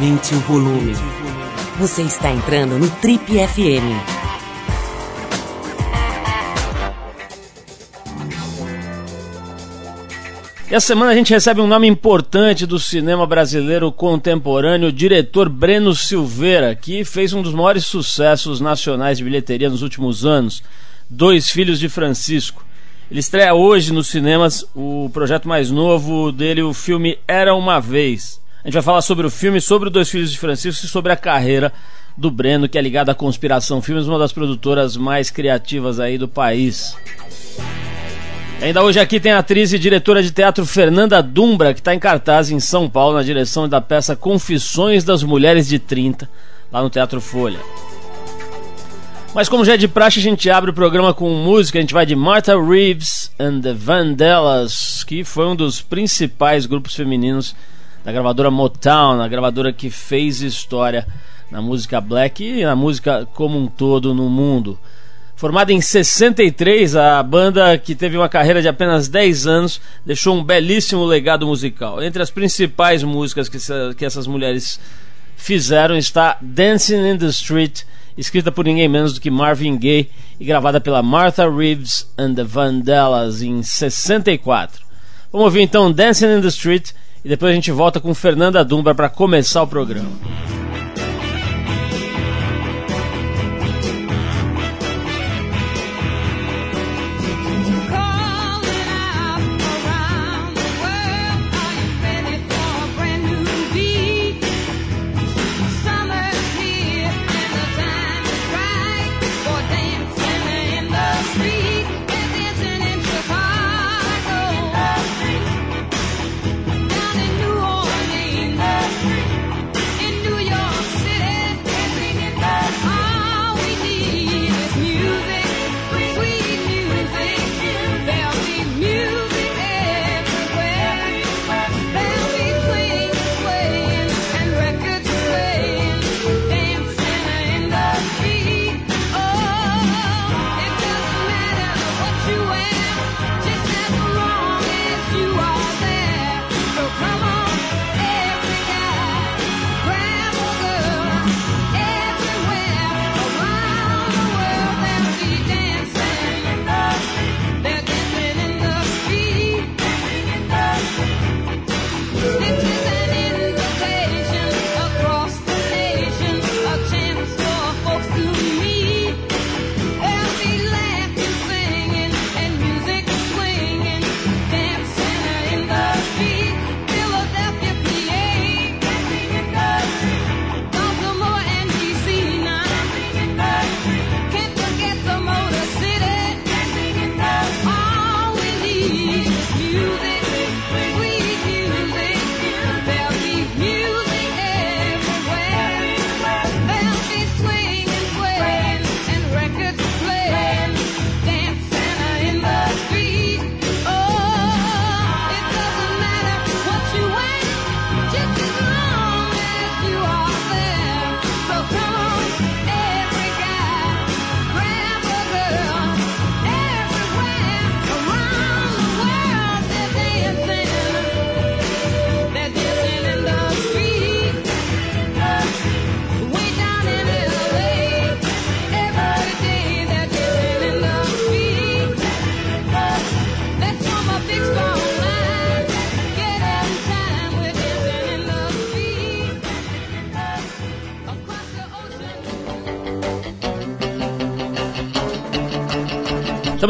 Aumente o volume. Você está entrando no Trip FM. E essa semana a gente recebe um nome importante do cinema brasileiro contemporâneo, o diretor Breno Silveira, que fez um dos maiores sucessos nacionais de bilheteria nos últimos anos, Dois Filhos de Francisco. Ele estreia hoje nos cinemas o projeto mais novo dele, o filme Era Uma Vez. A gente vai falar sobre o filme, sobre os Dois Filhos de Francisco e sobre a carreira do Breno, que é ligado à Conspiração Filmes, uma das produtoras mais criativas aí do país. Ainda hoje aqui tem a atriz e diretora de teatro Fernanda Dumbra, que está em cartaz em São Paulo, na direção da peça Confissões das Mulheres de 30, lá no Teatro Folha. Mas como já é de praxe, a gente abre o programa com música. A gente vai de Martha Reeves and the Vandellas, que foi um dos principais grupos femininos da gravadora Motown, a gravadora que fez história na música black e na música como um todo no mundo. Formada em 63, a banda, que teve uma carreira de apenas 10 anos, deixou um belíssimo legado musical. Entre as principais músicas que, que essas mulheres fizeram está Dancing in the Street, escrita por ninguém menos do que Marvin Gaye e gravada pela Martha Reeves and the Vandellas em 64. Vamos ouvir então Dancing in the Street e depois a gente volta com Fernanda Dumba para começar o programa.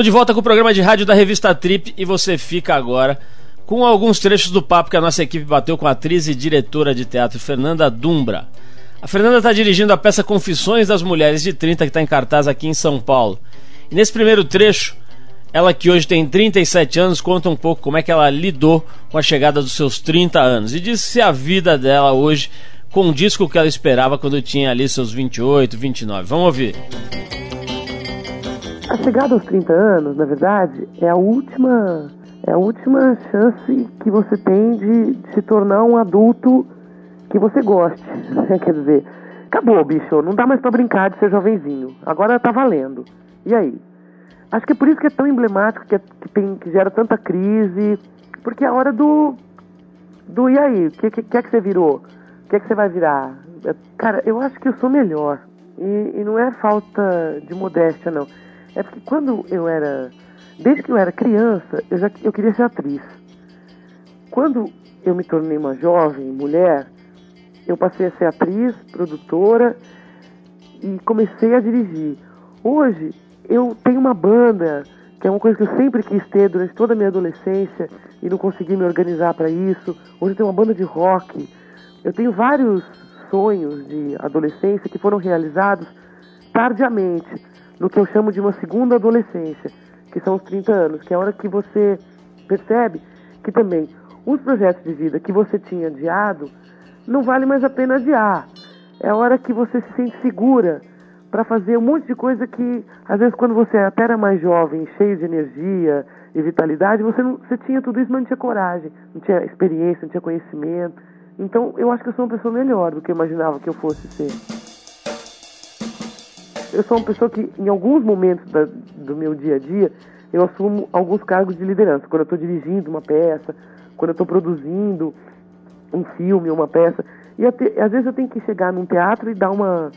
Estamos de volta com o programa de rádio da revista Trip e você fica agora com alguns trechos do papo que a nossa equipe bateu com a atriz e diretora de teatro Fernanda Dumbra. A Fernanda está dirigindo a peça Confissões das Mulheres de 30 que está em cartaz aqui em São Paulo. E nesse primeiro trecho, ela que hoje tem 37 anos conta um pouco como é que ela lidou com a chegada dos seus 30 anos e diz se a vida dela hoje condiz com o que ela esperava quando tinha ali seus 28, 29. Vamos ouvir. A chegada aos 30 anos, na verdade, é a última é a última chance que você tem de, de se tornar um adulto que você goste. Quer dizer, acabou, bicho, não dá mais para brincar de ser jovenzinho. Agora tá valendo. E aí? Acho que é por isso que é tão emblemático, que, é, que, tem, que gera tanta crise, porque é a hora do. do e aí? O que, que, que é que você virou? que é que você vai virar? Cara, eu acho que eu sou melhor. E, e não é falta de modéstia, não. É porque quando eu era. Desde que eu era criança, eu já eu queria ser atriz. Quando eu me tornei uma jovem mulher, eu passei a ser atriz, produtora e comecei a dirigir. Hoje eu tenho uma banda, que é uma coisa que eu sempre quis ter durante toda a minha adolescência e não consegui me organizar para isso. Hoje eu tenho uma banda de rock. Eu tenho vários sonhos de adolescência que foram realizados tardiamente, no que eu chamo de uma segunda adolescência, que são os 30 anos, que é a hora que você percebe que também os projetos de vida que você tinha adiado não vale mais a pena adiar. É a hora que você se sente segura para fazer um monte de coisa que, às vezes, quando você até era mais jovem, cheio de energia e vitalidade, você, não, você tinha tudo isso, mas não tinha coragem, não tinha experiência, não tinha conhecimento. Então, eu acho que eu sou uma pessoa melhor do que eu imaginava que eu fosse ser. Eu sou uma pessoa que, em alguns momentos da, do meu dia a dia, eu assumo alguns cargos de liderança. Quando eu estou dirigindo uma peça, quando eu estou produzindo um filme, uma peça. E até, às vezes eu tenho que chegar num teatro e dar uma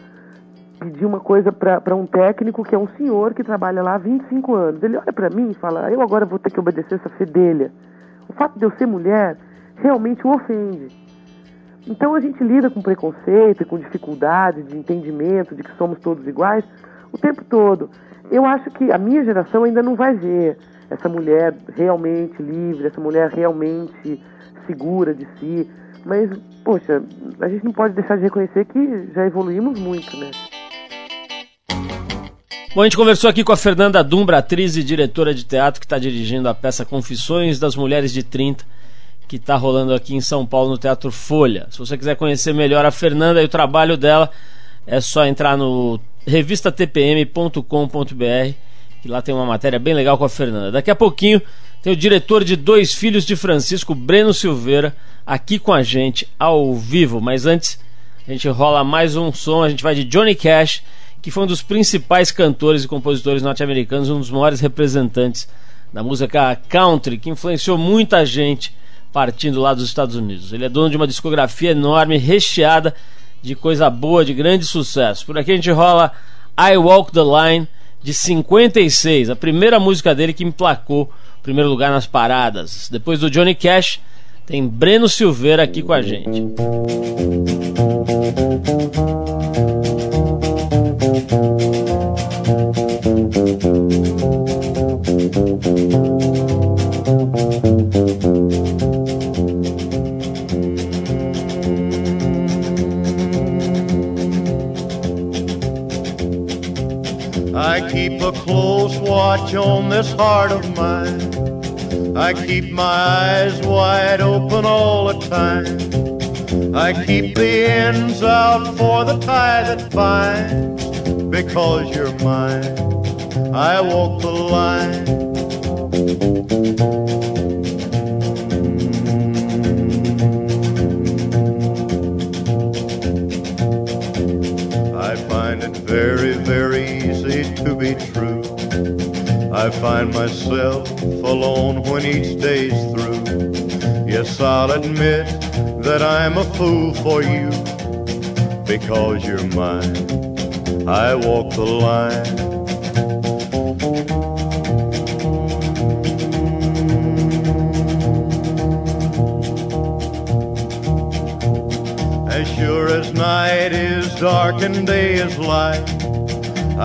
pedir uma coisa para um técnico que é um senhor que trabalha lá há 25 anos. Ele olha para mim e fala: "Eu agora vou ter que obedecer essa fedelha". O fato de eu ser mulher realmente o ofende. Então a gente lida com preconceito e com dificuldade de entendimento de que somos todos iguais o tempo todo. Eu acho que a minha geração ainda não vai ver essa mulher realmente livre, essa mulher realmente segura de si. Mas, poxa, a gente não pode deixar de reconhecer que já evoluímos muito, né? Bom, a gente conversou aqui com a Fernanda Dumbra, atriz e diretora de teatro, que está dirigindo a peça Confissões das Mulheres de 30, que está rolando aqui em São Paulo no Teatro Folha. Se você quiser conhecer melhor a Fernanda e o trabalho dela, é só entrar no revistatpm.com.br, que lá tem uma matéria bem legal com a Fernanda. Daqui a pouquinho tem o diretor de Dois Filhos de Francisco, Breno Silveira, aqui com a gente ao vivo. Mas antes, a gente rola mais um som. A gente vai de Johnny Cash, que foi um dos principais cantores e compositores norte-americanos, um dos maiores representantes da música country, que influenciou muita gente partindo lá dos Estados Unidos. Ele é dono de uma discografia enorme, recheada de coisa boa, de grande sucesso. Por aqui a gente rola I Walk the Line de 56, a primeira música dele que emplacou primeiro lugar nas paradas. Depois do Johnny Cash, tem Breno Silveira aqui com a gente. I close watch on this heart of mine. I keep my eyes wide open all the time. I keep the ends out for the tie that binds. Because you're mine, I walk the line. Mm. I find it very to be true. I find myself alone when each day's through. Yes, I'll admit that I'm a fool for you because you're mine. I walk the line.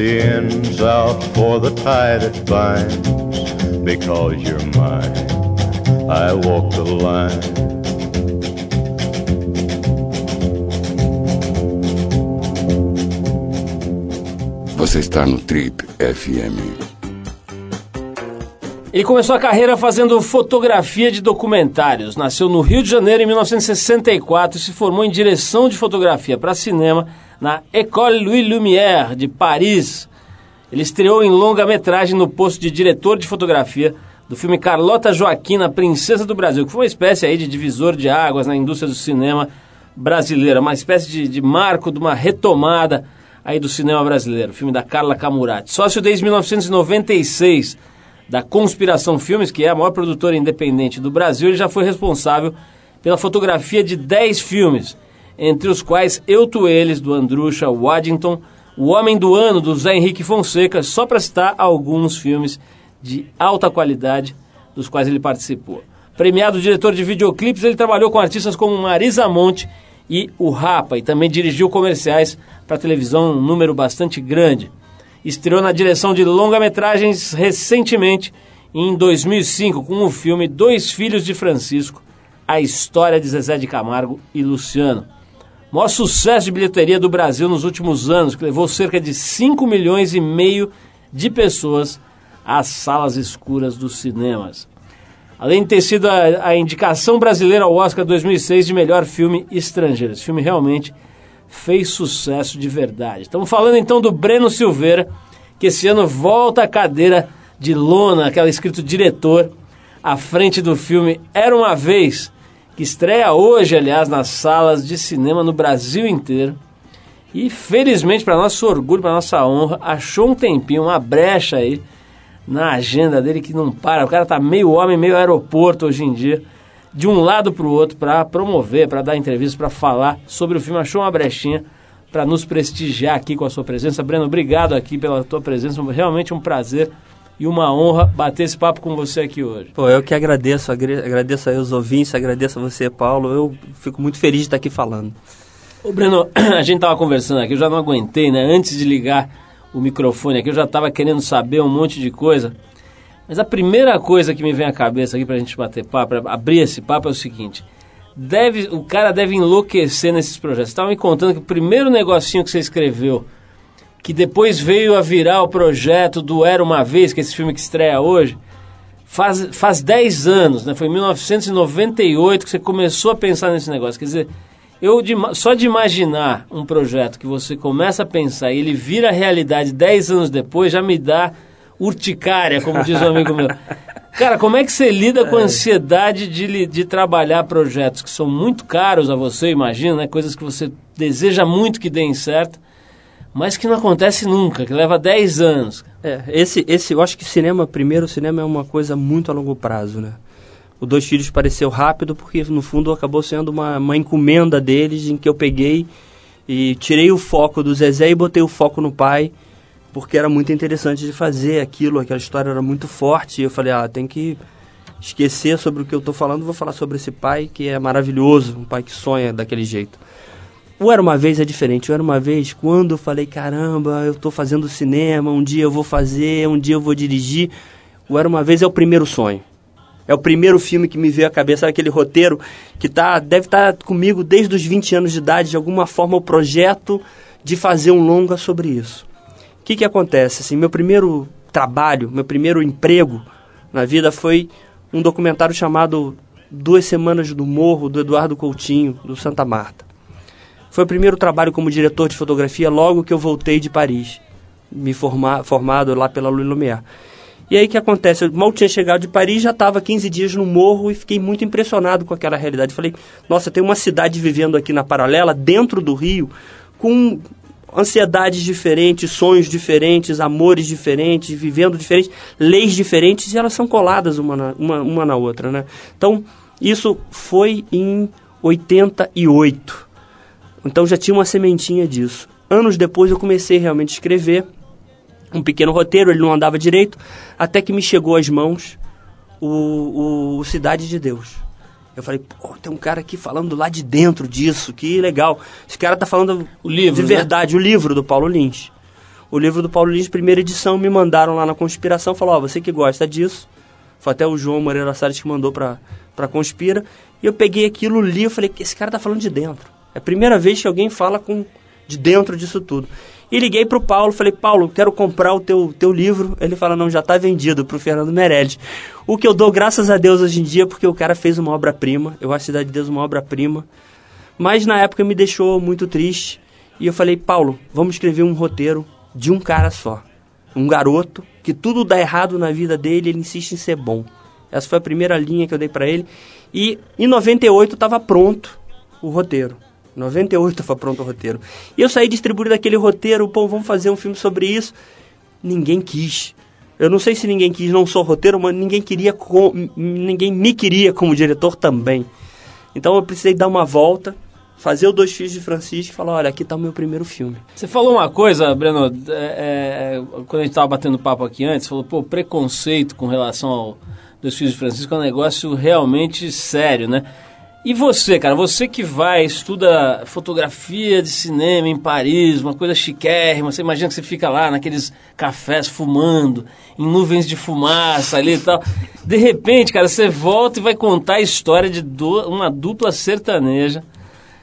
the ends out for the tie that binds. Because you're mine, I walk the line. Você está no Trip FM. Ele começou a carreira fazendo fotografia de documentários. Nasceu no Rio de Janeiro em 1964 e se formou em direção de fotografia para cinema na École Louis Lumière de Paris. Ele estreou em longa-metragem no posto de diretor de fotografia do filme Carlota Joaquina, Princesa do Brasil, que foi uma espécie aí de divisor de águas na indústria do cinema brasileira, uma espécie de, de marco de uma retomada aí do cinema brasileiro, filme da Carla Camurati. Sócio desde 1996 da Conspiração Filmes, que é a maior produtora independente do Brasil, ele já foi responsável pela fotografia de 10 filmes, entre os quais Eu Tu Eles, do Andrusha Waddington, O Homem do Ano, do Zé Henrique Fonseca, só para citar alguns filmes de alta qualidade dos quais ele participou. Premiado diretor de videoclipes, ele trabalhou com artistas como Marisa Monte e o Rapa, e também dirigiu comerciais para televisão, um número bastante grande. Estreou na direção de longa-metragens recentemente, em 2005, com o filme Dois Filhos de Francisco, a história de Zezé de Camargo e Luciano. O maior sucesso de bilheteria do Brasil nos últimos anos, que levou cerca de 5 milhões e meio de pessoas às salas escuras dos cinemas além de ter sido a, a, indicação brasileira ao Oscar 2006 de melhor filme estrangeiro. Esse filme realmente fez sucesso de verdade. Estamos falando então do Breno Silveira, que esse ano volta à cadeira de lona, aquela escrito diretor, à frente do filme Era Uma Vez, que estreia hoje, aliás, nas salas de cinema no Brasil inteiro. E felizmente, para nosso orgulho, para nossa honra, achou um tempinho, uma brecha aí na agenda dele que não para. O cara tá meio homem, meio aeroporto hoje em dia, de um lado para o outro, para promover, para dar entrevistas, para falar sobre o filme. Achou uma brechinha para nos prestigiar aqui com a sua presença. Breno, obrigado aqui pela tua presença. Realmente um prazer e uma honra bater esse papo com você aqui hoje. Pô, eu que agradeço, agradeço aí os ouvintes, agradeço a você, Paulo. Eu fico muito feliz de estar aqui falando. Ô Breno, a gente tava conversando aqui, eu já não aguentei, né? Antes de ligar o microfone aqui, eu já estava querendo saber um monte de coisa. Mas a primeira coisa que me vem à cabeça aqui para a gente bater papo, pra abrir esse papo é o seguinte: deve, o cara deve enlouquecer nesses projetos. Você estava me contando que o primeiro negocinho que você escreveu, que depois veio a virar o projeto do Era Uma Vez, que é esse filme que estreia hoje, faz, faz 10 anos, né? Foi em 1998 que você começou a pensar nesse negócio. Quer dizer, eu de, só de imaginar um projeto que você começa a pensar e ele vira realidade 10 anos depois, já me dá urticária, como diz um amigo meu. Cara, como é que você lida com a é. ansiedade de, de trabalhar projetos que são muito caros a você, imagina, né? Coisas que você deseja muito que deem certo, mas que não acontece nunca, que leva 10 anos. É, esse, esse, eu acho que cinema, primeiro, o cinema é uma coisa muito a longo prazo, né? o Dois Filhos pareceu rápido porque no fundo acabou sendo uma, uma encomenda deles em que eu peguei e tirei o foco do Zezé e botei o foco no pai porque era muito interessante de fazer aquilo, aquela história era muito forte e eu falei, ah, tem que esquecer sobre o que eu estou falando, vou falar sobre esse pai que é maravilhoso, um pai que sonha daquele jeito. O Era Uma Vez é diferente. O Era Uma Vez, quando eu falei, caramba, eu estou fazendo cinema, um dia eu vou fazer, um dia eu vou dirigir. O Era Uma Vez é o primeiro sonho. É o primeiro filme que me veio à cabeça, aquele roteiro que tá, deve estar tá comigo desde os 20 anos de idade, de alguma forma, o projeto de fazer um longa sobre isso. Que, que acontece? Assim, meu primeiro trabalho, meu primeiro emprego na vida foi um documentário chamado Duas Semanas do Morro, do Eduardo Coutinho, do Santa Marta. Foi o primeiro trabalho como diretor de fotografia logo que eu voltei de Paris, me formar, formado lá pela Louis Lumière. E aí o que acontece? Eu mal tinha chegado de Paris, já estava 15 dias no morro e fiquei muito impressionado com aquela realidade. Falei, nossa, tem uma cidade vivendo aqui na paralela, dentro do Rio, com ansiedades diferentes, sonhos diferentes, amores diferentes, vivendo diferentes, leis diferentes, e elas são coladas uma na, uma, uma na outra, né? Então, isso foi em 88. Então já tinha uma sementinha disso. Anos depois eu comecei realmente a escrever um pequeno roteiro, ele não andava direito, até que me chegou às mãos o, o, Cidade de Deus. Eu falei, pô, tem um cara aqui falando lá de dentro disso, que legal. Esse cara tá falando O livro, de né? verdade, o livro do Paulo Lins. O livro do Paulo Lins, primeira edição, me mandaram lá na Conspiração, falou, ó, você que gosta disso. Foi até o João Moreira Salles que mandou pra, pra Conspira. E eu peguei aquilo, li, eu falei, esse cara tá falando de dentro. É a primeira vez que alguém fala com de dentro disso tudo. E liguei pro Paulo, falei, Paulo, quero comprar o teu, teu livro. Ele fala, não, já tá vendido pro Fernando Meirelles. O que eu dou graças a Deus hoje em dia, porque o cara fez uma obra-prima. Eu acho Cidade de Deus uma obra-prima. Mas na época me deixou muito triste. E eu falei, Paulo, vamos escrever um roteiro de um cara só. Um garoto que tudo dá errado na vida dele, ele insiste em ser bom. Essa foi a primeira linha que eu dei para ele. E em 98 estava pronto o roteiro. Em 98 estava pronto o roteiro. E eu saí distribuindo aquele roteiro, pô, vamos fazer um filme sobre isso. Ninguém quis. Eu não sei se ninguém quis, não sou roteiro, mas ninguém queria, com, ninguém me queria como diretor também. Então eu precisei dar uma volta, fazer o Dois Filhos de Francisco e falar, olha, aqui está o meu primeiro filme. Você falou uma coisa, Breno, é, é, quando a gente estava batendo papo aqui antes, falou, pô, preconceito com relação ao Dois Filhos de Francisco é um negócio realmente sério, né? E você, cara, você que vai, estuda fotografia de cinema em Paris, uma coisa chiquérrima, você imagina que você fica lá naqueles cafés fumando, em nuvens de fumaça ali e tal. De repente, cara, você volta e vai contar a história de uma dupla sertaneja.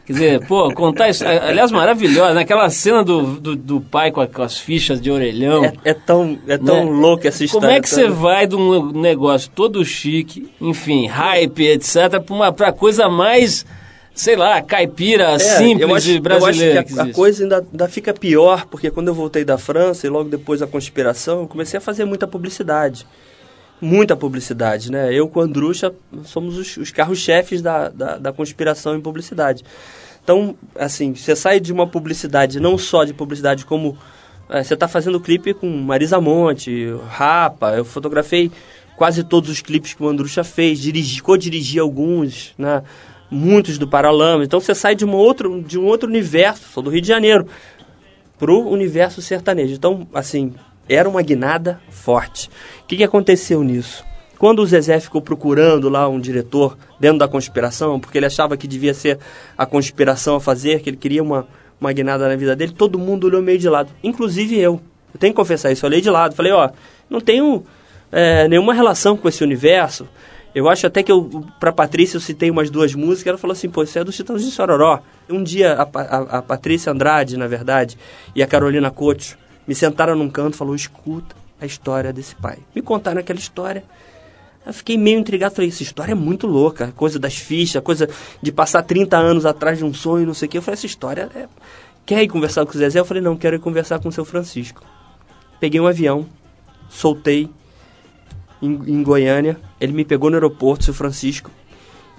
Quer dizer, pô, contar isso. Aliás, maravilhosa, naquela cena do, do, do pai com, a, com, as fichas de orelhão. É, é tão, é tão né? louca essa história. Como é que você vai de um negócio todo chique, enfim, hype, etc., pra, uma, pra coisa mais, sei lá, caipira, é, simples acho, e brasileira? Eu acho que a, a coisa ainda, ainda fica pior, porque quando eu voltei da França e logo depois da conspiração, eu comecei a fazer muita publicidade muita publicidade, né? Eu com a Andrucha somos os, os carros-chefes da, da, da, conspiração em publicidade. Então, assim, você sai de uma publicidade, não só de publicidade, como é, você está fazendo clipe com Marisa Monte, Rapa, eu fotografei quase todos os clipes que o Andrucha fez, dirigi, co-dirigi alguns, né? Muitos do Paralama. Então você sai de, uma outro, de um outro universo, sou do Rio de Janeiro, pro universo sertanejo. Então, assim, era uma guinada forte. O que, que aconteceu nisso? Quando o Zezé ficou procurando lá um diretor dentro da conspiração, porque ele achava que devia ser a conspiração a fazer, que ele queria uma, uma guinada na vida dele, todo mundo olhou meio de lado, inclusive eu. Eu tenho que confessar isso, eu olhei de lado, falei, ó, não tenho é, nenhuma relação com esse universo. Eu acho até que eu, pra Patrícia, eu citei umas duas músicas, ela falou assim, pô, isso é do Titãs de Sororó. Um dia, a, a, a Patrícia Andrade, na verdade, e a Carolina Couto me sentaram num canto e falou, escuta a história desse pai. Me contaram aquela história. Eu fiquei meio intrigado, falei, essa história é muito louca, coisa das fichas, coisa de passar 30 anos atrás de um sonho, não sei o quê. Eu falei, essa história é... Quer ir conversar com o Zezé? Eu falei, não, quero ir conversar com o seu Francisco. Peguei um avião, soltei em, em Goiânia, ele me pegou no aeroporto, seu Francisco.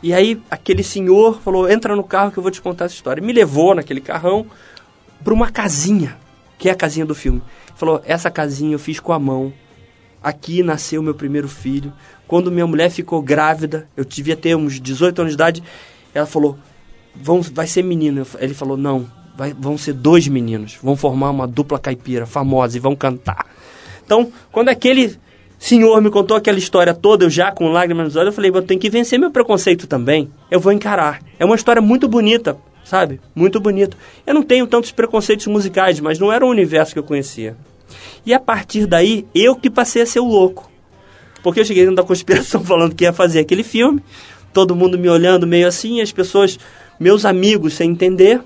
E aí aquele senhor falou, entra no carro que eu vou te contar essa história. Me levou naquele carrão para uma casinha, que é a casinha do filme. Falou, essa casinha eu fiz com a mão. Aqui nasceu meu primeiro filho. Quando minha mulher ficou grávida, eu devia ter uns 18 anos de idade, ela falou, vão, vai ser menino. Ele falou, não, vai, vão ser dois meninos. Vão formar uma dupla caipira famosa e vão cantar. Então, quando aquele senhor me contou aquela história toda, eu já com lágrimas nos olhos, eu falei, eu tenho que vencer meu preconceito também. Eu vou encarar. É uma história muito bonita, sabe? Muito bonito. Eu não tenho tantos preconceitos musicais, mas não era um universo que eu conhecia. E a partir daí, eu que passei a ser o louco. Porque eu cheguei dentro da conspiração falando que ia fazer aquele filme, todo mundo me olhando meio assim, as pessoas, meus amigos sem entender,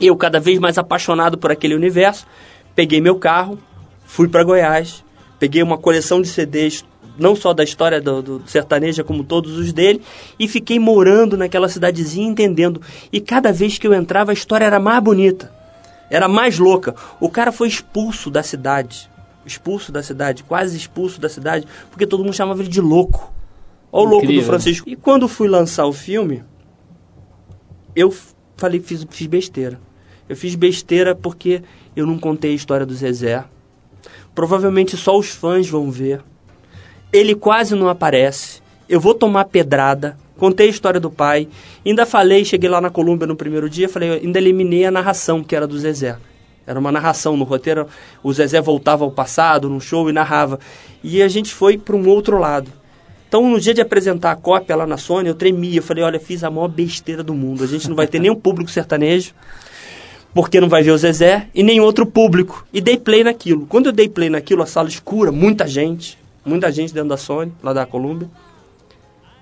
eu cada vez mais apaixonado por aquele universo, peguei meu carro, fui para Goiás, peguei uma coleção de CDs, não só da história do, do sertaneja, como todos os dele, e fiquei morando naquela cidadezinha, entendendo. E cada vez que eu entrava, a história era mais bonita, era mais louca. O cara foi expulso da cidade, expulso da cidade, quase expulso da cidade, porque todo mundo chamava ele de louco. Olha o louco do Francisco. E quando fui lançar o filme, eu falei que fiz, fiz besteira. Eu fiz besteira porque eu não contei a história do Zezé. Provavelmente só os fãs vão ver. Ele quase não aparece. Eu vou tomar pedrada. Contei a história do pai. Ainda falei, cheguei lá na Colômbia no primeiro dia, falei, ainda eliminei a narração, que era do Zezé. Era uma narração no roteiro. O Zezé voltava ao passado, num show e narrava. E a gente foi para um outro lado. Então, no dia de apresentar a cópia lá na Sony, eu tremia. Eu falei, olha, fiz a maior besteira do mundo. A gente não vai ter nenhum público sertanejo, porque não vai ver o Zezé, e nem outro público. E dei play naquilo. Quando eu dei play naquilo, a sala escura, muita gente, muita gente dentro da Sony, lá da Columbia.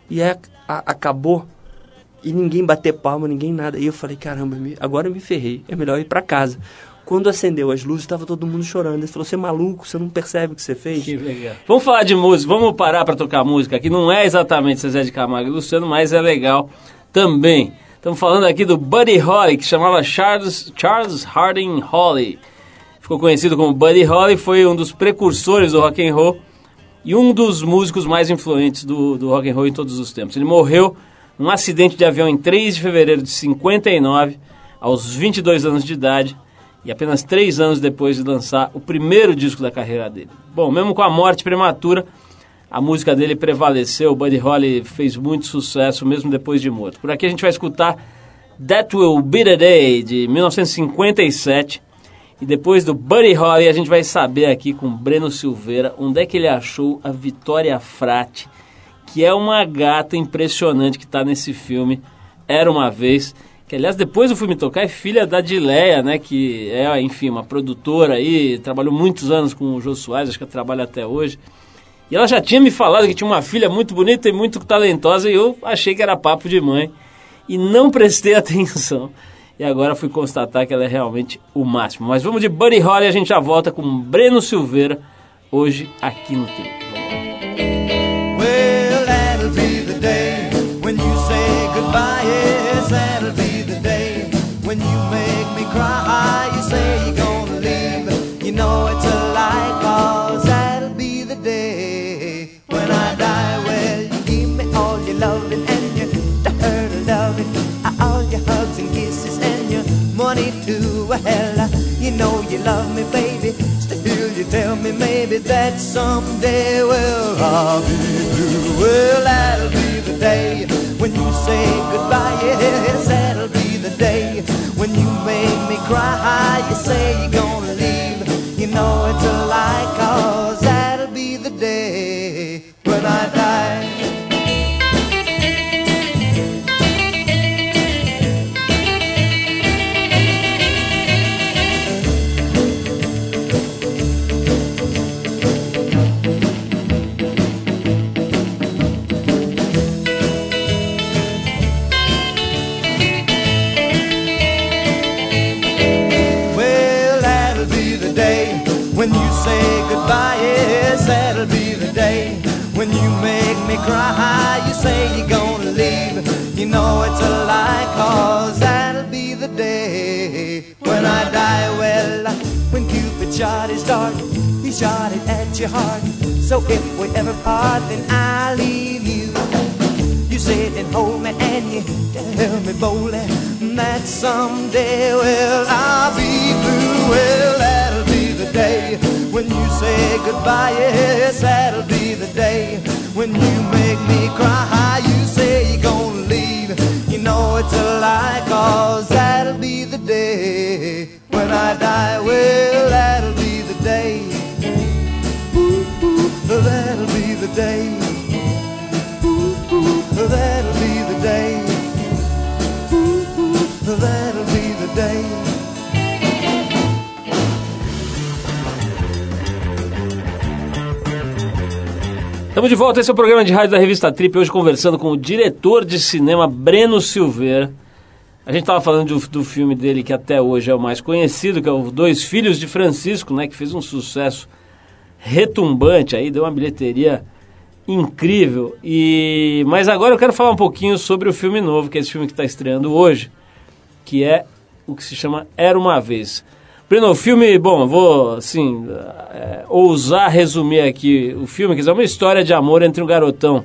E é, a, acabou e ninguém bater palma, ninguém nada. E eu falei, caramba, agora eu me ferrei, é melhor ir para casa. Quando acendeu as luzes, estava todo mundo chorando. Ele falou, você é maluco, você não percebe o que você fez? Que legal. Vamos falar de música, vamos parar para tocar música, que não é exatamente Zezé de Camargo e Luciano, mas é legal também. Estamos falando aqui do Buddy Holly, que chamava Charles, Charles Harding Holly. Ficou conhecido como Buddy Holly, foi um dos precursores do rock and roll e um dos músicos mais influentes do, do rock and roll em todos os tempos. Ele morreu num acidente de avião em 3 de fevereiro de 59, aos 22 anos de idade, e apenas três anos depois de lançar o primeiro disco da carreira dele. Bom, mesmo com a morte prematura, a música dele prevaleceu, o Buddy Holly fez muito sucesso mesmo depois de morto. Por aqui a gente vai escutar That Will Be The Day, de 1957, e depois do Buddy Holly a gente vai saber aqui com Breno Silveira onde é que ele achou a Vitória Frati, que é uma gata impressionante que está nesse filme, Era Uma Vez, que aliás depois do filme tocar é filha da Dileia, né, que é, enfim, uma produtora aí, trabalhou muitos anos com o Jô Soares, acho que trabalha até hoje. E ela já tinha me falado que tinha uma filha muito bonita e muito talentosa e eu achei que era papo de mãe e não prestei atenção. E agora fui constatar que ela é realmente o máximo. Mas vamos de Buddy Holly a gente já volta com Breno Silveira hoje aqui no Tempo. goodbye. Yes, that'll be the day Well, you know you love me, baby. Still, you tell me maybe that someday, well, I'll be blue. Well, that'll be the day when you say goodbye. Yes, that'll be the day when you make me cry. You say you're gonna leave, you know it's a lie, cause So if we ever part, then I'll leave you. You sit and hold me and you tell me boldly that someday, well, I'll be blue. Well, that'll be the day when you say goodbye. Yes, that'll be the day when you make me cry. You say you're gonna leave, you know it's a lie, cause Estamos de volta, esse é o programa de rádio da revista Trip, hoje conversando com o diretor de cinema Breno Silveira. A gente estava falando do, do, filme dele que até hoje é o mais conhecido, que é o Dois Filhos de Francisco, né, que fez um sucesso retumbante aí, deu uma bilheteria incrível. E mas agora eu quero falar um pouquinho sobre o filme novo, que é esse filme que está estreando hoje, que é o que se chama Era uma vez. Breno, o filme, bom, vou, assim, é, ousar resumir aqui o filme, que é uma história de amor entre um garotão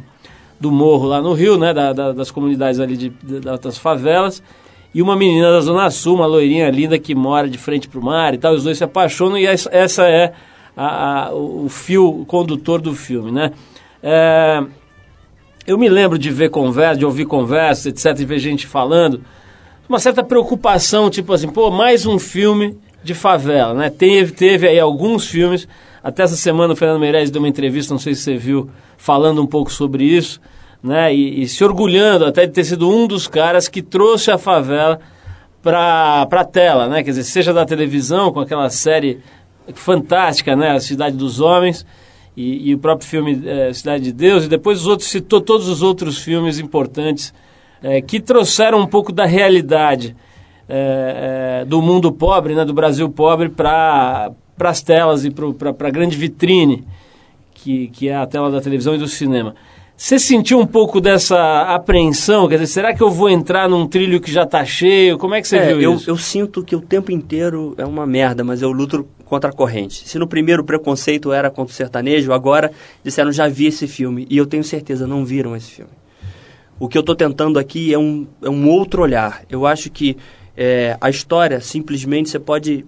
do morro lá no Rio, né, da, da, das comunidades ali de, das favelas, e uma menina da Zona Sul, uma loirinha linda que mora de frente para o mar e tal, os dois se apaixonam e essa é a, a, o fio condutor do filme, né. É, eu me lembro de ver conversa, de ouvir conversa, etc, de ver gente falando, uma certa preocupação, tipo assim, pô, mais um filme de favela, né? Teve, teve aí alguns filmes, Até essa semana o Fernando Meirelles deu uma entrevista, não sei se você viu, falando um pouco sobre isso, né? E, e se orgulhando até de ter sido um dos caras que trouxe a favela para a tela, né? Quer dizer, seja da televisão, com aquela série fantástica, né? A Cidade dos Homens, e, e o próprio filme é, Cidade de Deus, e depois os outros, citou todos os outros filmes importantes é, que trouxeram um pouco da realidade é, é do mundo pobre, né? Do Brasil pobre para as telas e para a grande vitrine que, que é a tela da televisão e do cinema. Você sentiu um pouco dessa apreensão? Quer dizer, será que eu vou entrar num trilho que já está cheio? Como é que você é, viu eu, isso? Eu sinto que o tempo inteiro é uma merda, mas eu luto contra a corrente. Se no primeiro o preconceito era contra o sertanejo, agora disseram já vi esse filme. E eu tenho certeza, não viram esse filme. O que eu estou tentando aqui é um, é um outro olhar. Eu acho que é, a história, simplesmente, você pode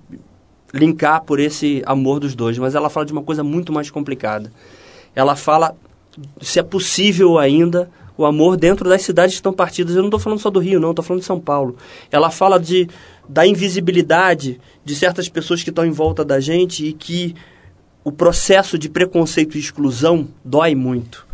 linkar por esse amor dos dois, mas ela fala de uma coisa muito mais complicada. Ela fala se é possível ainda o amor dentro das cidades que estão partidas. Eu não estou falando só do Rio, não, estou falando de São Paulo. Ela fala de, da invisibilidade de certas pessoas que estão em volta da gente e que o processo de preconceito e exclusão dói muito.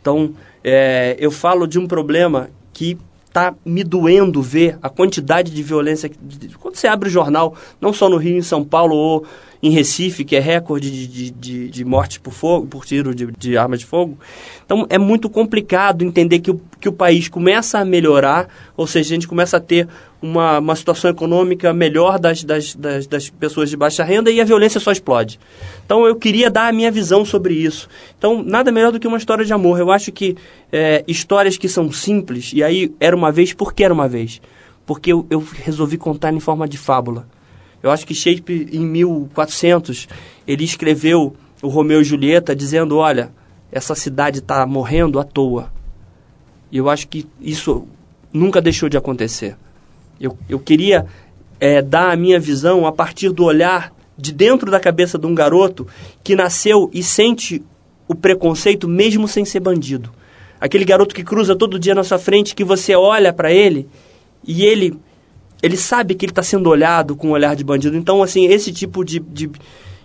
Então, é, eu falo de um problema que está me doendo ver a quantidade de violência. Quando você abre o jornal, não só no Rio, em São Paulo ou em Recife, que é recorde de, de, de morte por fogo, por tiro de, de arma de fogo. Então é muito complicado entender que o, que o país começa a melhorar, ou seja, a gente começa a ter uma, uma situação econômica melhor das, das, das, das pessoas de baixa renda e a violência só explode. Então eu queria dar a minha visão sobre isso. Então, nada melhor do que uma história de amor. Eu acho que é, histórias que são simples, e aí era uma vez, por que era uma vez? Porque eu, eu resolvi contar em forma de fábula. Eu acho que Shakespeare, em 1400, ele escreveu o Romeu e Julieta dizendo: olha, essa cidade está morrendo à toa. E eu acho que isso nunca deixou de acontecer. Eu, eu queria é, dar a minha visão a partir do olhar de dentro da cabeça de um garoto que nasceu e sente o preconceito mesmo sem ser bandido. Aquele garoto que cruza todo dia na sua frente, que você olha para ele e ele ele sabe que ele está sendo olhado com um olhar de bandido. Então, assim, esse tipo de, de,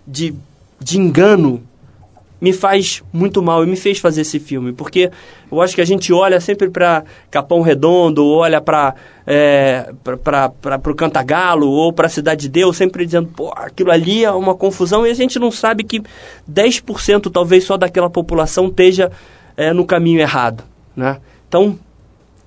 de, de engano me faz muito mal e me fez fazer esse filme, porque eu acho que a gente olha sempre para Capão Redondo, olha para é, o Cantagalo ou para a Cidade de Deus, sempre dizendo, pô, aquilo ali é uma confusão e a gente não sabe que 10% talvez só daquela população esteja é, no caminho errado, né? Então,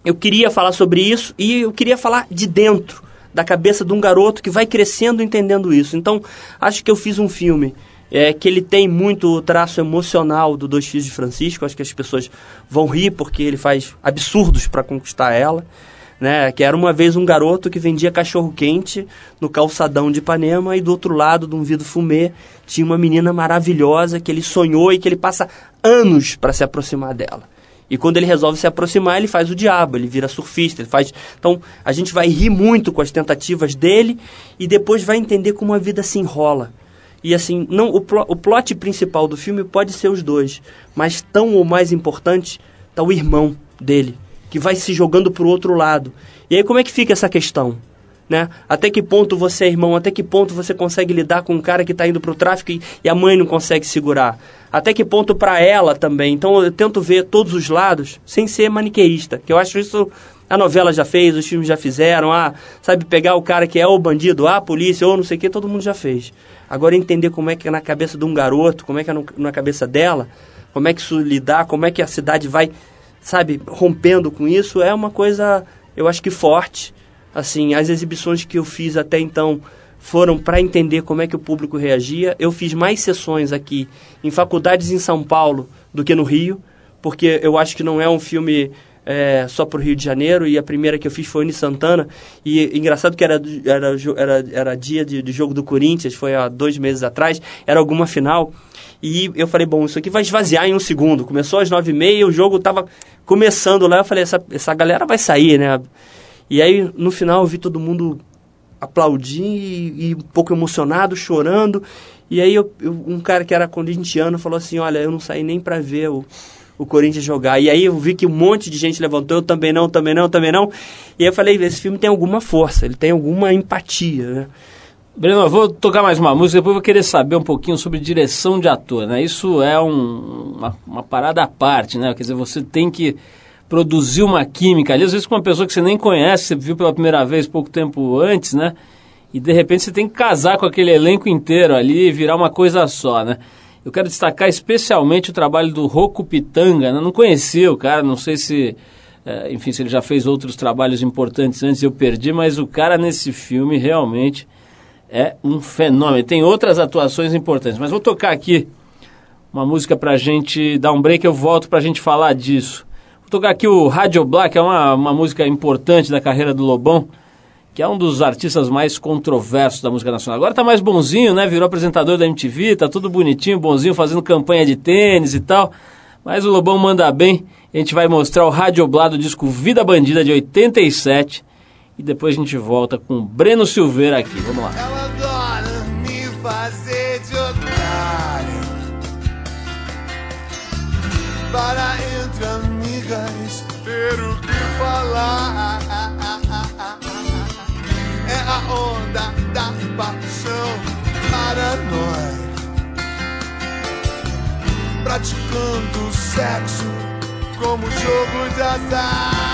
eu queria falar sobre isso e eu queria falar de dentro da cabeça de um garoto que vai crescendo entendendo isso. Então, acho que eu fiz um filme é, que ele tem muito o traço emocional do Dois Filhos de Francisco. Acho que as pessoas vão rir porque ele faz absurdos para conquistar ela. Né, que era uma vez um garoto que vendia cachorro quente no calçadão de Ipanema e do outro lado de um vidro fumê tinha uma menina maravilhosa que ele sonhou e que ele passa anos para se aproximar dela. E quando ele resolve se aproximar, ele faz o diabo, ele vira surfista, ele faz. Então, a gente vai rir muito com as tentativas dele e depois vai entender como a vida se enrola. E assim, não o, pl o plot principal do filme pode ser os dois, mas tão ou mais importante está o irmão dele, que vai se jogando para o outro lado. E aí como é que fica essa questão? Né? Até que ponto você é irmão? Até que ponto você consegue lidar com um cara que está indo para o tráfico e, e, a mãe não consegue segurar? Até que ponto para ela também? Então eu tento ver todos os lados sem ser maniqueísta, que eu acho isso a novela já fez, os filmes já fizeram, ah, sabe, pegar o cara que é o bandido, ah, a polícia, ou não sei o que, todo mundo já fez. Agora entender como é que é na cabeça de um garoto, como é que é no, na cabeça dela, como é que isso lidar, como é que a cidade vai, sabe, rompendo com isso, é uma coisa, eu acho que forte. Assim, as exibições que eu fiz até então foram para entender como é que o público reagia. Eu fiz mais sessões aqui em faculdades em São Paulo do que no Rio, porque eu acho que não é um filme é, só para o Rio de Janeiro, e a primeira que eu fiz foi em Santana, e engraçado que era, era, era, era dia de, de jogo do Corinthians, foi há dois meses atrás, era alguma final, e eu falei, bom, isso aqui vai esvaziar em um segundo, começou às nove e meia, o jogo estava começando lá, eu falei, essa, essa galera vai sair, né? E aí, no final, eu vi todo mundo aplaudir e, e um pouco emocionado, chorando, e aí eu, eu, um cara que era corintiano falou assim, olha, eu não saí nem para ver o o Corinthians jogar. E aí eu vi que um monte de gente levantou, eu também não, também não, também não. E aí eu falei, esse filme tem alguma força, ele tem alguma empatia, né? Breno, eu vou tocar mais uma música, depois eu vou querer saber um pouquinho sobre direção de ator, né? Isso é um, uma, uma, parada à parte, né? Quer dizer, você tem que produzir uma química ali, às vezes com uma pessoa que você nem conhece, você viu pela primeira vez pouco tempo antes, né? E de repente você tem que casar com aquele elenco inteiro ali e virar uma coisa só, né? Eu quero destacar especialmente o trabalho do Rocco Pitanga, né? não conhecia o cara, não sei se, é, enfim, se ele já fez outros trabalhos importantes antes eu perdi, mas o cara nesse filme realmente é um fenômeno. Tem outras atuações importantes, mas vou tocar aqui uma música pra gente dar um break, eu volto pra gente falar disso. Vou tocar aqui o Radio Black, é uma, uma música importante da carreira do Lobão que é um dos artistas mais controversos da música nacional. Agora tá mais bonzinho, né? Virou apresentador da MTV, tá tudo bonitinho, bonzinho, fazendo campanha de tênis e tal. Mas o Lobão manda bem. A gente vai mostrar o Radioblá do disco Vida Bandida de 87. E depois a gente volta com o Breno Silveira aqui. Vamos lá. Ela adora me fazer de otário Para entre amigas ter o que falar onda da paixão para nós. Praticando sexo como jogo de azar.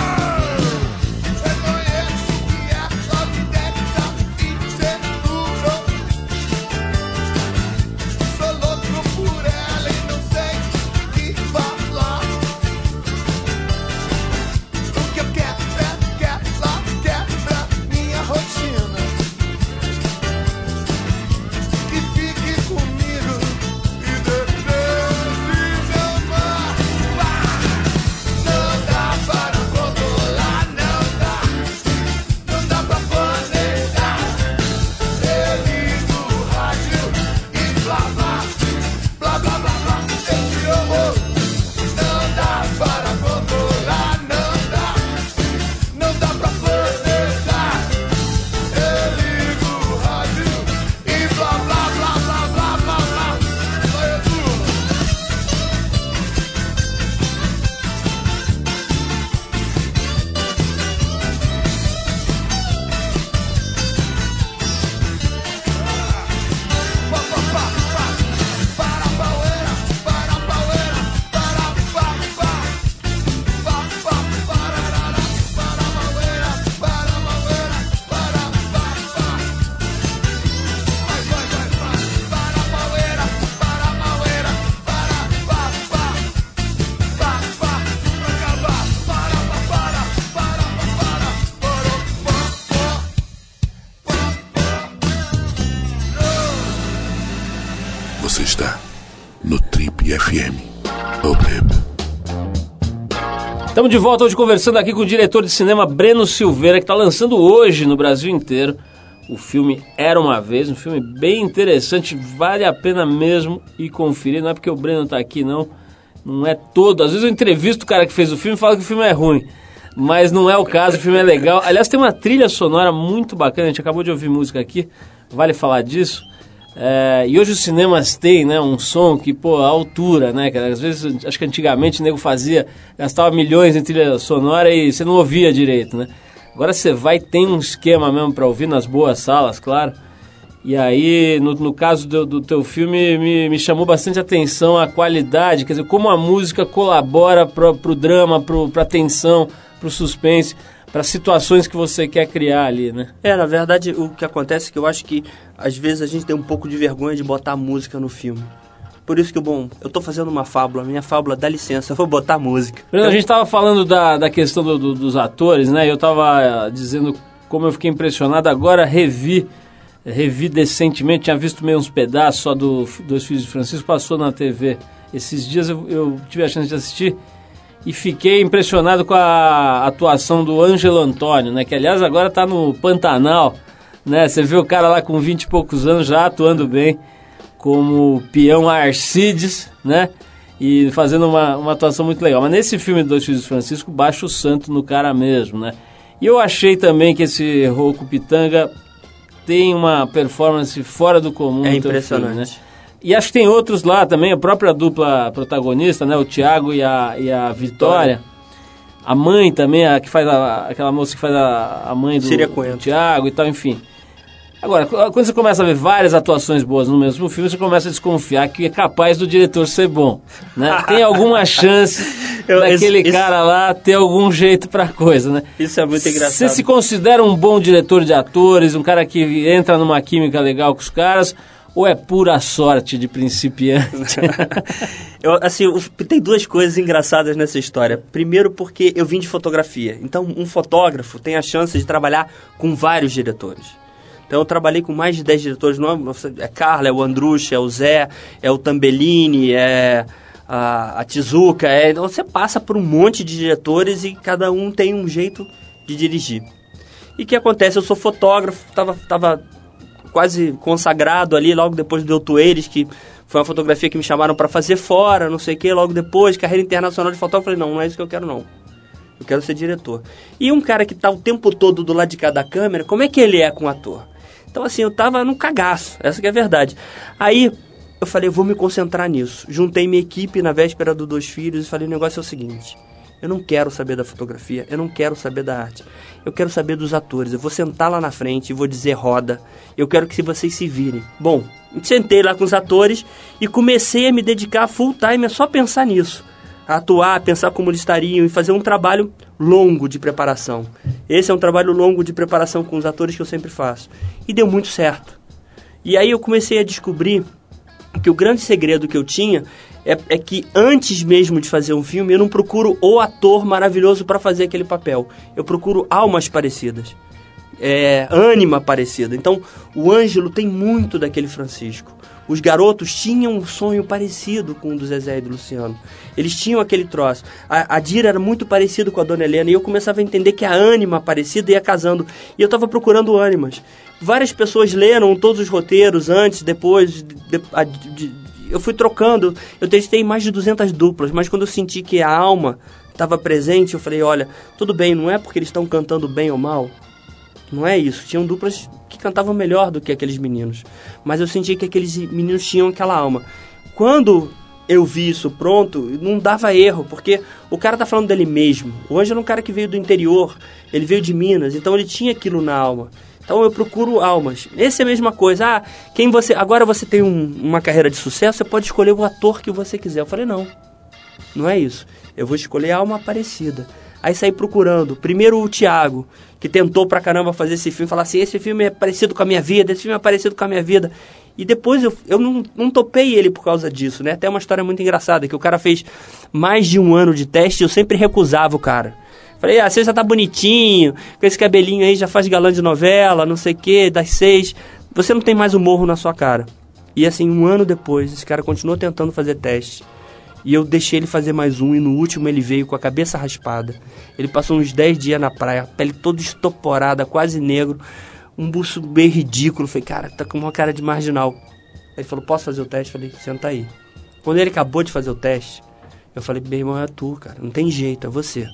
volta hoje conversando aqui com o diretor de cinema Breno Silveira, que está lançando hoje no Brasil inteiro o filme Era Uma Vez, um filme bem interessante, vale a pena mesmo ir conferir, não é porque o Breno está aqui não, não é todo, às vezes eu entrevisto o cara que fez o filme e fala que o filme é ruim, mas não é o caso, o filme é legal, aliás tem uma trilha sonora muito bacana, a gente acabou de ouvir música aqui, vale falar disso, É, e hoje os cinemas têm né, um som que, pô, a altura, né? Às vezes, acho que antigamente o nego fazia, gastava milhões em trilha sonora e você não ouvia direito, né? Agora você vai, tem um esquema mesmo para ouvir nas boas salas, claro. E aí, no, no caso do, do teu filme, me, me chamou bastante atenção a qualidade, quer dizer, como a música colabora pro, pro drama, pro, pra tensão, pro suspense, para situações que você quer criar ali, né? É, na verdade, o que acontece é que eu acho que às vezes a gente tem um pouco de vergonha de botar música no filme. Por isso que, bom, eu tô fazendo uma fábula, minha fábula dá licença, eu vou botar música. Bruno, a gente tava falando da, da questão do, do, dos atores, né? Eu tava uh, dizendo como eu fiquei impressionado, agora revi revi decentemente, tinha visto meio uns pedaços só do Dois Filhos de Francisco, passou na TV. Esses dias eu, eu tive a chance de assistir e fiquei impressionado com a atuação do Ângelo Antônio, né? Que aliás agora está no Pantanal, né? Você vê o cara lá com 20 e poucos anos já atuando bem, como peão Arcides, né? E fazendo uma, uma atuação muito legal. Mas nesse filme Dois Filhos de Francisco, baixa o santo no cara mesmo, né? E eu achei também que esse Rouco Pitanga tem uma performance fora do comum. É impressionante. Filme, né? E acho que tem outros lá também, a própria dupla protagonista, né? O Tiago e a, e a Vitória. A mãe também, a que faz a, aquela moça que faz a, a mãe do, do Tiago e tal, enfim. Agora, quando você começa a ver várias atuações boas no mesmo filme, você começa a desconfiar que é capaz do diretor ser bom. Né? Tem alguma chance Eu, daquele esse, cara lá ter algum jeito pra coisa, né? Isso é muito engraçado. Você se considera um bom diretor de atores, um cara que entra numa química legal com os caras, ou é pura sorte de principiante? eu, assim, tem duas coisas engraçadas nessa história. Primeiro, porque eu vim de fotografia. Então, um fotógrafo tem a chance de trabalhar com vários diretores. Então eu trabalhei com mais de 10 diretores, não é, é Carla, é o Andrucha, é o Zé, é o Tambellini, é a, a Tizuka, é, então você passa por um monte de diretores e cada um tem um jeito de dirigir. E o que acontece? Eu sou fotógrafo, estava tava quase consagrado ali logo depois do Eutueiros, que foi uma fotografia que me chamaram para fazer fora, não sei o que, logo depois, carreira internacional de fotógrafo, eu falei, não, não é isso que eu quero não. Eu quero ser diretor. E um cara que está o tempo todo do lado de cada câmera, como é que ele é com o ator? Então, assim, eu tava num cagaço, essa que é a verdade. Aí, eu falei, vou me concentrar nisso. Juntei minha equipe na véspera do Dois Filhos e falei, o negócio é o seguinte... Eu não quero saber da fotografia, eu não quero saber da arte. Eu quero saber dos atores. Eu vou sentar lá na frente e vou dizer roda. Eu quero que vocês se virem. Bom, sentei lá com os atores e comecei a me dedicar full time a só pensar nisso atuar, pensar como eles estariam e fazer um trabalho longo de preparação. Esse é um trabalho longo de preparação com os atores que eu sempre faço. E deu muito certo. E aí eu comecei a descobrir que o grande segredo que eu tinha é, é que antes mesmo de fazer um filme, eu não procuro o ator maravilhoso para fazer aquele papel. Eu procuro almas parecidas. É, ânima parecida. Então, o Ângelo tem muito daquele Francisco os garotos tinham um sonho parecido com o do Zezé e do Luciano. Eles tinham aquele troço. A, a Dira era muito parecido com a Dona Helena e eu começava a entender que a ânima parecida ia casando. E eu estava procurando ânimas. Várias pessoas leram todos os roteiros antes, depois. De, de, eu fui trocando. Eu testei mais de 200 duplas, mas quando eu senti que a alma estava presente, eu falei: olha, tudo bem, não é porque eles estão cantando bem ou mal. Não é isso. Tinham duplas que cantavam melhor do que aqueles meninos. Mas eu senti que aqueles meninos tinham aquela alma. Quando eu vi isso pronto, não dava erro, porque o cara tá falando dele mesmo. O Ângelo é um cara que veio do interior, ele veio de Minas, então ele tinha aquilo na alma. Então eu procuro almas. Essa é a mesma coisa. Ah, quem você. Agora você tem um, uma carreira de sucesso, você pode escolher o ator que você quiser. Eu falei, não. Não é isso. Eu vou escolher alma parecida. Aí saí procurando. Primeiro o Thiago, que tentou pra caramba fazer esse filme, falar assim, esse filme é parecido com a minha vida, esse filme é parecido com a minha vida. E depois eu, eu não, não topei ele por causa disso, né? Até uma história muito engraçada, que o cara fez mais de um ano de teste e eu sempre recusava o cara. Falei, ah, você já tá bonitinho, com esse cabelinho aí já faz galã de novela, não sei o que, das seis. Você não tem mais o morro na sua cara. E assim, um ano depois, esse cara continuou tentando fazer teste. E eu deixei ele fazer mais um e no último ele veio com a cabeça raspada. Ele passou uns 10 dias na praia, pele toda estoporada, quase negro, um buço bem ridículo. Falei, cara, tá com uma cara de marginal. Ele falou, posso fazer o teste? Falei, senta aí. Quando ele acabou de fazer o teste, eu falei, meu irmão, é tu, cara, não tem jeito, é você.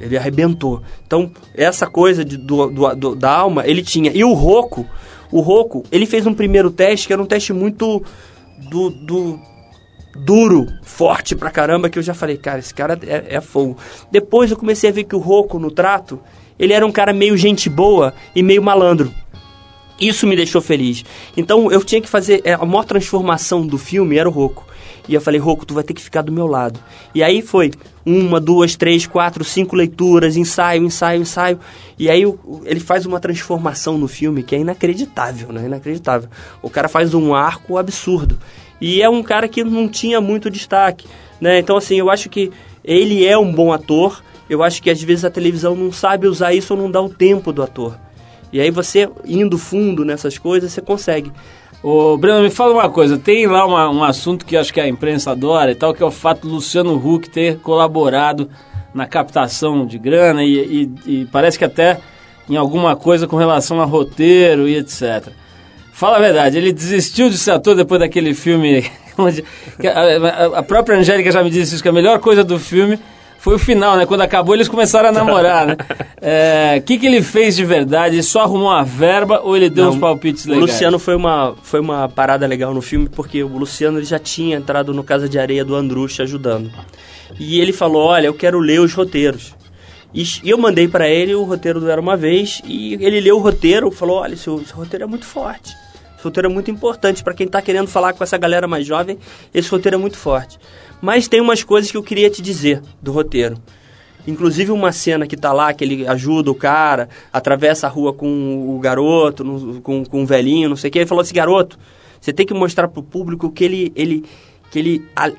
Ele arrebentou. Então, essa coisa de, do, do, do, da alma, ele tinha. E o Roco, O Rocco, ele fez um primeiro teste que era um teste muito do, do duro, forte pra caramba, que eu já falei, cara, esse cara é, é fogo. Depois eu comecei a ver que o Rocco, no trato, ele era um cara meio gente boa e meio malandro. Isso me deixou feliz. Então eu tinha que fazer. é, A maior transformação do filme era o Rocco. E eu falei, Rocco, tu vai ter que ficar do meu lado. E aí foi uma, duas, três, quatro, cinco leituras, ensaio, ensaio, ensaio. E aí ele faz uma transformação no filme que é inacreditável, né? Inacreditável. O cara faz um arco absurdo. E é um cara que não tinha muito destaque, né? Então, assim, eu acho que ele é um bom ator. Eu acho que às vezes a televisão não sabe usar isso ou não dá o tempo do ator. E aí você, indo fundo nessas coisas, você consegue. Ô, Breno, me fala uma coisa. Tem lá uma- um assunto que acho que a imprensa adora e tal, que é o fato do Luciano Huck ter colaborado na captação de grana e, e- e parece que até em alguma coisa com relação a roteiro e etc. Fala a verdade, ele desistiu de ser ator depois daquele filme onde a- a própria Angélica já me disse isso, que a melhor coisa do filme foi o final, né? Quando acabou eles começaram a namorar, né? O que, que ele fez de verdade? Ele só arrumou uma verba ou ele deu Não, uns palpites O legais? Luciano foi uma, foi uma parada legal no filme, porque o Luciano ele já tinha entrado no Casa de Areia do Andrucha ajudando. E ele falou, olha, eu quero ler os roteiros. E eu mandei pra ele o roteiro do Era Uma Vez, e ele leu o roteiro, falou, olha, esse, esse roteiro é muito forte. Esse roteiro é muito importante para quem tá querendo falar com essa galera mais jovem, esse roteiro é muito forte. Mas tem umas coisas que eu queria te dizer do roteiro. Inclusive uma cena que tá lá, que ele ajuda o cara, atravessa a rua com o garoto, com, com o velhinho, não sei o que. Ele falou assim, garoto, você tem que mostrar pro público que ele. ele que ele. a-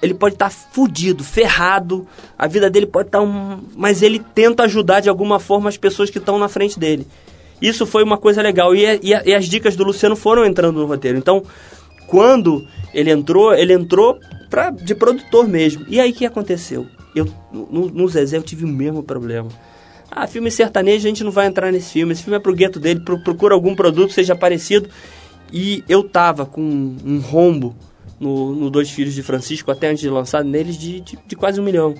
ele pode estar fudido, ferrado, a vida dele pode estar um. Mas ele tenta ajudar de alguma forma as pessoas que estão na frente dele. Isso foi uma coisa legal. E, e e as dicas do Luciano foram entrando no roteiro. Então, quando ele entrou, ele entrou pra, de produtor mesmo. E aí o que aconteceu? Eu, no, no Zezé eu tive o mesmo problema. Ah, filme sertanejo, a gente não vai entrar nesse filme. Esse filme é pro gueto dele, pro- procura algum produto que seja parecido. E eu tava com um rombo no, no Dois Filhos de Francisco, até antes de lançar neles, de, de, de quase um milhão.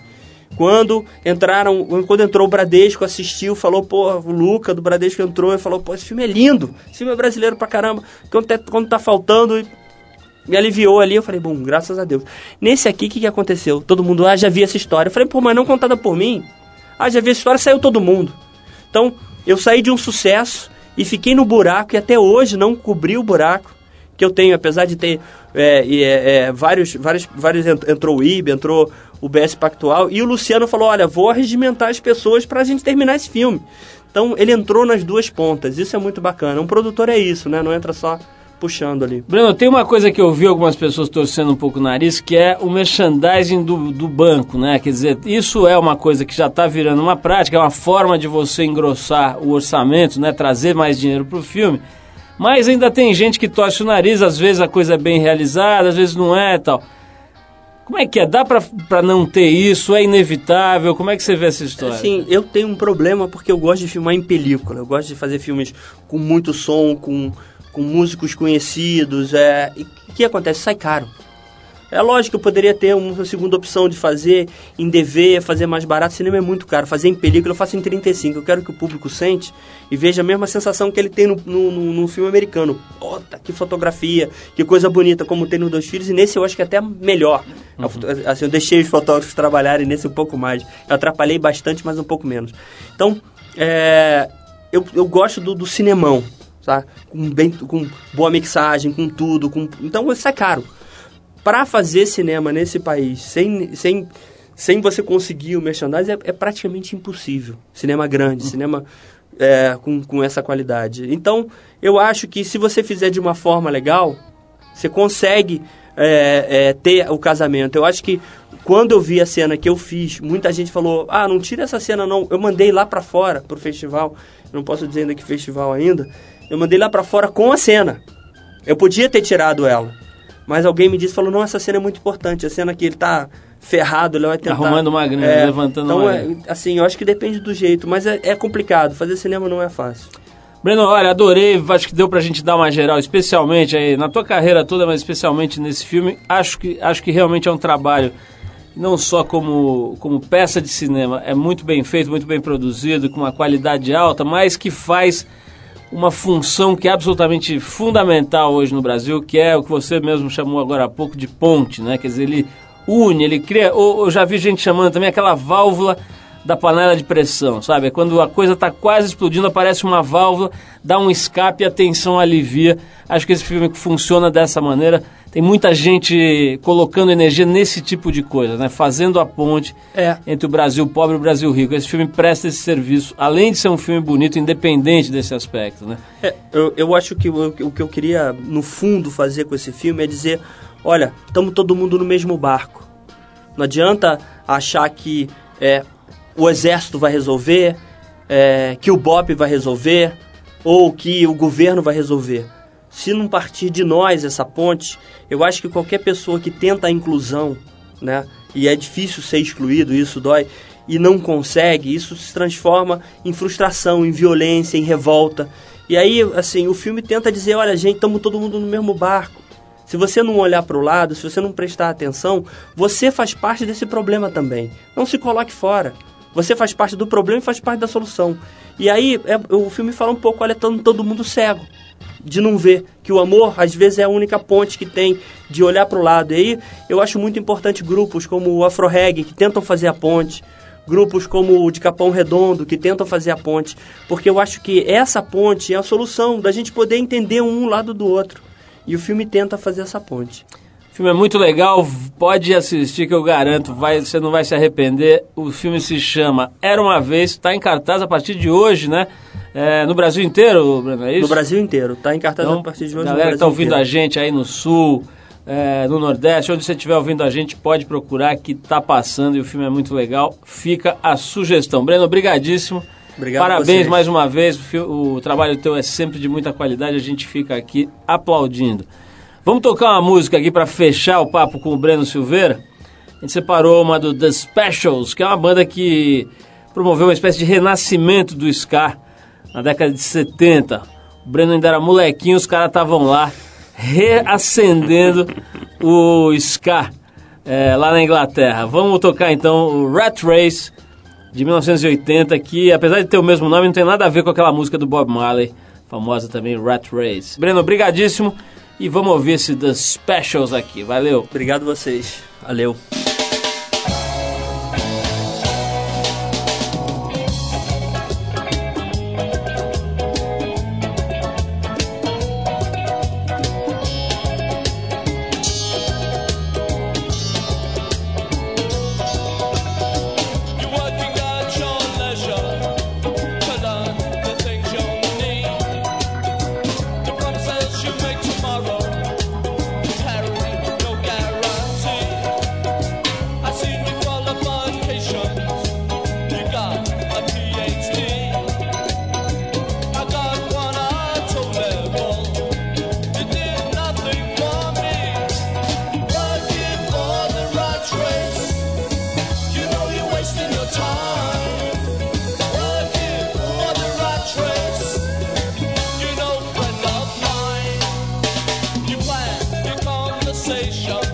Quando entraram, quando entrou o Bradesco, assistiu, falou, pô, o Luca do Bradesco entrou e falou, pô, esse filme é lindo, esse filme é brasileiro pra caramba, quando tá, quando tá faltando, me aliviou ali, eu falei, bom, graças a Deus. Nesse aqui, o que, que aconteceu? Todo mundo, ah, já vi essa história. Eu falei, pô, mas não contada por mim? Ah, já vi essa história, saiu todo mundo. Então, eu saí de um sucesso e fiquei no buraco e até hoje não cobri o buraco que eu tenho, apesar de ter é, é, é, vários, vários, vários, ent- entrou o IB, entrou o BS Pactual, e o Luciano falou, olha, vou arregimentar as pessoas pra gente terminar esse filme. Então, ele entrou nas duas pontas, isso é muito bacana. Um produtor é isso, né? Não entra só puxando ali. Breno, tem uma coisa que eu vi algumas pessoas torcendo um pouco o nariz, que é o merchandising do, do banco, né? Quer dizer, isso é uma coisa que já está virando uma prática, é uma forma de você engrossar o orçamento, né? Trazer mais dinheiro para o filme. Mas ainda tem gente que torce o nariz, às vezes a coisa é bem realizada, às vezes não é e tal. Como é que é? Dá pra, pra não ter isso? É inevitável? Como é que você vê essa história? Assim, eu tenho um problema porque eu gosto de filmar em película. Eu gosto de fazer filmes com muito som, com, com músicos conhecidos. É... E o que acontece? Sai caro. É lógico que eu poderia ter uma segunda opção de fazer em DV, fazer mais barato. Cinema é muito caro. Fazer em película eu faço em 35. Eu quero que o público sente e veja a mesma sensação que ele tem no, no, no- filme americano. Puta, que fotografia, que coisa bonita, como tem no Dois Filhos. E nesse eu acho que é até melhor. A foto- Assim, eu deixei os fotógrafos trabalharem nesse um pouco mais. Eu atrapalhei bastante, mas um pouco menos. Então, é, eu, eu gosto do, do cinemão, sabe? Com, bem, com boa mixagem, com tudo. Com, então, isso é caro para fazer cinema nesse país sem, sem, sem você conseguir o merchandising é, é praticamente impossível. Cinema grande, cinema é, com, com essa qualidade. Então, eu acho que se você fizer de uma forma legal, você consegue é, é, ter o casamento. Eu acho que quando eu vi a cena que eu fiz, muita gente falou: ah, não tira essa cena não. Eu mandei lá para fora, pro festival. Eu não posso dizer ainda que festival ainda. Eu mandei lá para fora com a cena. Eu podia ter tirado ela. Mas alguém me disse, falou, não, essa cena é muito importante. A cena que ele tá ferrado, ele vai tentar... Arrumando uma grana, levantando então, uma é, assim, eu acho que depende do jeito. Mas é, é complicado. Fazer cinema não é fácil. Breno, olha, adorei, acho que deu pra gente dar uma geral, especialmente aí, na tua carreira toda, mas especialmente nesse filme. Acho que, acho que realmente é um trabalho, não só como, como peça de cinema, é muito bem feito, muito bem produzido, com uma qualidade alta, mas que faz uma função que é absolutamente fundamental hoje no Brasil, que é o que você mesmo chamou agora há pouco de ponte, né? Quer dizer, ele une, ele cria. Ou, eu já vi gente chamando também aquela válvula da panela de pressão, sabe? É quando a coisa está quase explodindo, aparece uma válvula, dá um escape e a tensão alivia. Acho que esse filme funciona dessa maneira. Tem muita gente colocando energia nesse tipo de coisa, né? Fazendo a ponte é. entre o Brasil pobre e o Brasil rico. Esse filme presta esse serviço, além de ser um filme bonito, independente desse aspecto, né? É, eu, eu acho que o, o que eu queria, no fundo, fazer com esse filme é dizer: olha, estamos todo mundo no mesmo barco. Não adianta achar que é, o exército vai resolver, é, que o BOP vai resolver, ou que o governo vai resolver. Se não partir de nós essa ponte, eu acho que qualquer pessoa que tenta a inclusão, né, e é difícil ser excluído, isso dói, e não consegue, isso se transforma em frustração, em violência, em revolta. E aí, assim, o filme tenta dizer, olha, gente, estamos todo mundo no mesmo barco. Se você não olhar para o lado, se você não prestar atenção, você faz parte desse problema também. Não se coloque fora. Você faz parte do problema e faz parte da solução. E aí é, o filme fala um pouco, olha, todo, mundo cego. De não ver que o amor, às vezes, é a única ponte que tem de olhar para o lado. E aí eu acho muito importante grupos como o Afro Reggae, que tentam fazer a ponte, grupos como o de Capão Redondo, que tentam fazer a ponte, porque eu acho que essa ponte é a solução da gente poder entender um lado do outro. E o filme tenta fazer essa ponte. O filme é muito legal, pode assistir que eu garanto, vai, você não vai se arrepender. O filme se chama Era Uma Vez, está em cartaz a partir de hoje, né? É, no Brasil inteiro, Bruno, é isso? No Brasil inteiro, está em cartaz então, a partir de hoje galera que está ouvindo inteiro. a gente aí no Sul, é, no Nordeste, onde você estiver ouvindo a gente, pode procurar que está passando e o filme é muito legal. Fica a sugestão. Breno, obrigadíssimo. Obrigado Parabéns mais uma vez, o, o trabalho teu é sempre de muita qualidade, a gente fica aqui aplaudindo. Vamos tocar uma música aqui para fechar o papo com o Breno Silveira. A gente separou uma do The Specials, que é uma banda que promoveu uma espécie de renascimento do ska na década de 70. O Breno ainda era molequinho, os caras estavam lá reacendendo o ska é, lá na Inglaterra. Vamos tocar então o Rat Race de 1980, que apesar de ter o mesmo nome, não tem nada a ver com aquela música do Bob Marley, famosa também Rat Race. Breno, obrigadíssimo e vamos ouvir esse The Specials aqui. Valeu. Obrigado vocês. Valeu. sensation.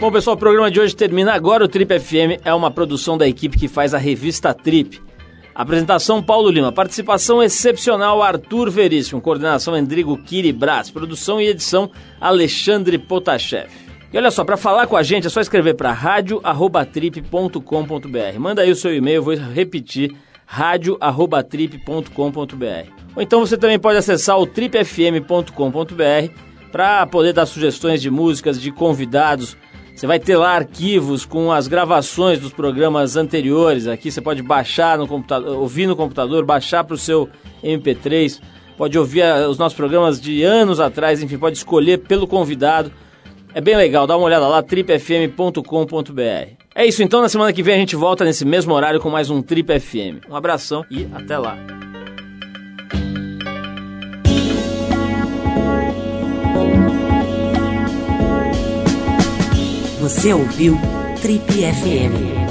Bom, pessoal, o programa de hoje termina agora. O Trip FM é uma produção da equipe que faz a revista Trip. Apresentação Paulo Lima, participação excepcional Arthur Veríssimo, coordenação Endrigo Kiri Brás, produção e edição Alexandre Potashev. E olha só, para falar com a gente é só escrever para radio@trip.com.br. Manda aí o seu e-mail, vou repetir radio@trip.com.br. Ou então você também pode acessar o tripfm.com.br para poder dar sugestões de músicas, de convidados, você vai ter lá arquivos com as gravações dos programas anteriores. Aqui você pode baixar no computador, ouvir no computador, baixar para o seu MP3. Pode ouvir ah, os nossos programas de anos atrás, enfim, pode escolher pelo convidado. É bem legal, dá uma olhada lá, tripfm.com.br. É isso então, na semana que vem a gente volta nesse mesmo horário com mais um Trip FM. Um abração e até lá. Você ouviu Trip FM.